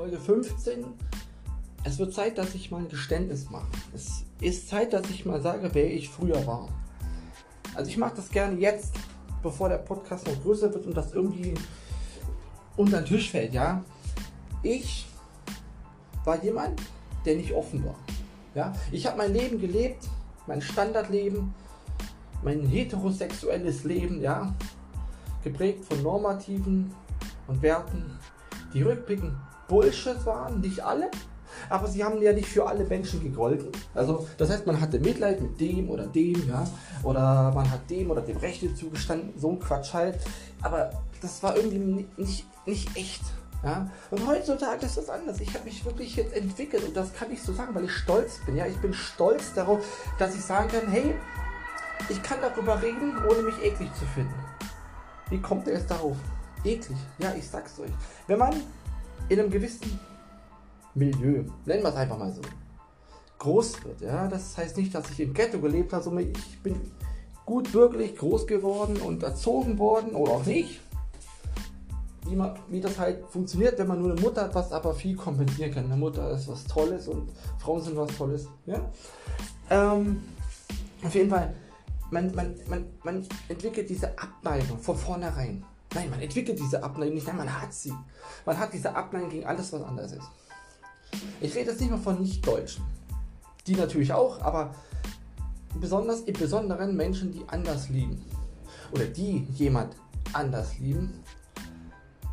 Folge 15. Es wird Zeit, dass ich mal ein Geständnis mache. Es ist Zeit, dass ich mal sage, wer ich früher war. Also ich mache das gerne jetzt, bevor der Podcast noch größer wird und das irgendwie unter den Tisch fällt, ja. Ich war jemand, der nicht offen war. Ja? Ich habe mein Leben gelebt, mein Standardleben, mein heterosexuelles Leben, ja, geprägt von normativen und Werten, die rückblickend Bullshit waren, nicht alle, aber sie haben ja nicht für alle Menschen gegolten. Also das heißt, man hatte Mitleid mit dem oder dem, ja, oder man hat dem oder dem Rechte zugestanden, so ein Quatsch halt. Aber das war irgendwie nicht, nicht echt. Ja? Und heutzutage ist das anders. Ich habe mich wirklich jetzt entwickelt und das kann ich so sagen, weil ich stolz bin. Ja? Ich bin stolz darauf, dass ich sagen kann, hey, ich kann darüber reden, ohne mich eklig zu finden. Wie kommt er jetzt darauf? Eklig. Ja, ich sag's euch. Wenn man in einem gewissen Milieu, nennen wir es einfach mal so, groß wird, ja, das heißt nicht, dass ich im Ghetto gelebt habe, sondern ich bin gut wirklich groß geworden und erzogen worden oder auch nicht. Wie, man, wie das halt funktioniert, wenn man nur eine Mutter hat, was aber viel kompensieren kann. Eine Mutter ist was Tolles und Frauen sind was Tolles. Ja? Ähm, auf jeden Fall, man, man, man, man entwickelt diese Abneigung von vornherein. Nein, man entwickelt diese Abneigung nicht, nein, man hat sie. Man hat diese Abneigung gegen alles, was anders ist. Ich rede jetzt nicht mehr von Nicht-Deutschen. Die natürlich auch, aber besonders im Besonderen Menschen, die anders lieben. Oder die jemand anders lieben.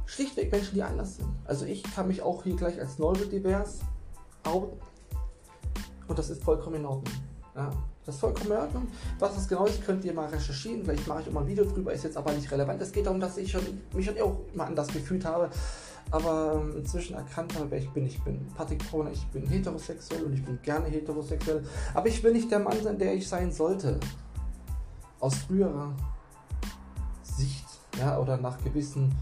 Schlichtweg Menschen, die anders sind. Also ich kann mich auch hier gleich als neurodivers outen. Und das ist vollkommen in Ordnung. Ja, das ist vollkommen in Ordnung. Was das genau ist, könnt ihr mal recherchieren. Vielleicht mache ich auch mal ein Video drüber, ist jetzt aber nicht relevant. Es geht darum, dass ich schon, mich schon auch mal anders gefühlt habe aber ähm, inzwischen erkannt habe, wer ich bin. Ich bin Patrick Brauner, ich bin heterosexuell und ich bin gerne heterosexuell. Aber ich will nicht der Mann sein, der ich sein sollte. Aus früherer Sicht, ja, oder nach gewissen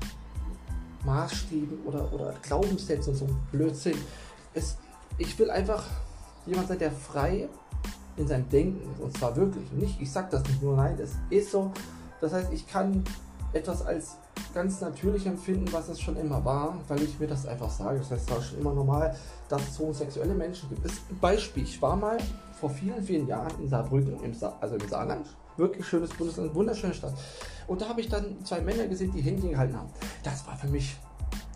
Maßstäben oder, oder Glaubenssätzen und so Blödsinn. Es, ich will einfach jemand sein, der frei in seinem Denken ist. Und zwar wirklich. Nicht, ich sag das nicht nur, nein, das ist so. Das heißt, ich kann etwas als ganz natürlich empfinden, was es schon immer war, weil ich mir das einfach sage. Das heißt, es war schon immer normal, dass es homosexuelle Menschen gibt. Ist ein Beispiel, ich war mal vor vielen, vielen Jahren in Saarbrücken, im Sa also im Saarland, wirklich schönes Bundesland, wunderschöne Stadt. Und da habe ich dann zwei Männer gesehen, die Händchen gehalten haben. Das war für mich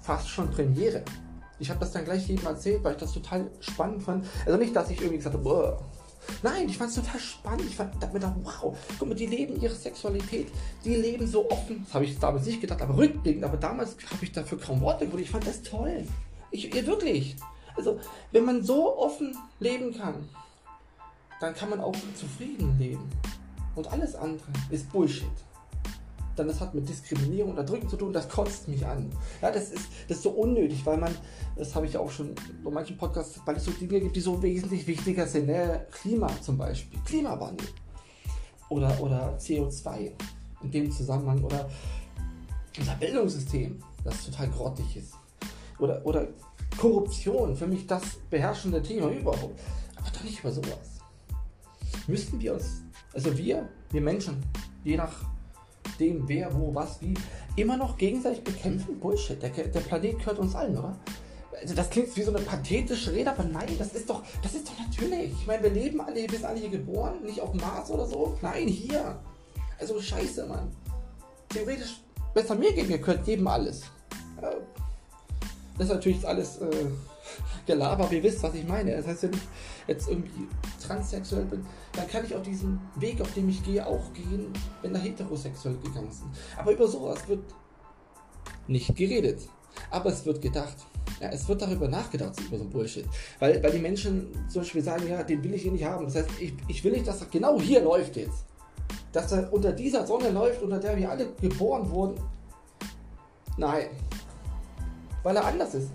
fast schon Premiere. Ich habe das dann gleich jedem erzählt, weil ich das total spannend fand. Also nicht, dass ich irgendwie gesagt habe, Nein, ich fand es total spannend. Ich fand mir gedacht, wow, guck mal, die leben ihre Sexualität, die leben so offen. Das habe ich damals nicht gedacht, aber rückblickend, aber damals habe ich dafür kaum Worte gefunden. Ich fand das toll. Ich, wirklich. Also, wenn man so offen leben kann, dann kann man auch zufrieden leben. Und alles andere ist Bullshit dann das hat mit Diskriminierung und Erdrücken zu tun, das kotzt mich an. Ja, das ist, das ist so unnötig, weil man, das habe ich auch schon in manchen Podcasts, weil es so Dinge gibt, die so wesentlich wichtiger sind. Ne? Klima zum Beispiel, Klimawandel oder, oder CO2 in dem Zusammenhang oder unser Bildungssystem, das total grottig ist. Oder, oder Korruption, für mich das beherrschende Thema überhaupt. Aber doch nicht über sowas. Müssten wir uns, also wir, wir Menschen, je nach dem, wer, wo, was, wie, immer noch gegenseitig bekämpfen? Bullshit. Der, der Planet gehört uns allen, oder? Also das klingt wie so eine pathetische Rede, aber nein, das ist doch, das ist doch natürlich. Ich meine, wir leben alle, wir sind alle hier geboren, nicht auf Mars oder so. Nein, hier. Also scheiße, Mann. Theoretisch, besser mir gehen, wir können jedem alles. Das ist natürlich alles äh, Gelaber, aber ihr wisst, was ich meine. Das heißt, wenn ich jetzt irgendwie transsexuell bin, dann kann ich auf diesen Weg, auf dem ich gehe, auch gehen, wenn da heterosexuell gegangen sind. Aber über sowas wird nicht geredet. Aber es wird gedacht. Ja, es wird darüber nachgedacht, über so ein Bullshit. Weil, weil die Menschen zum Beispiel sagen, ja, den will ich hier nicht haben. Das heißt, ich, ich will nicht, dass er genau hier läuft jetzt. Dass er unter dieser Sonne läuft, unter der wir alle geboren wurden. Nein. Weil er anders ist.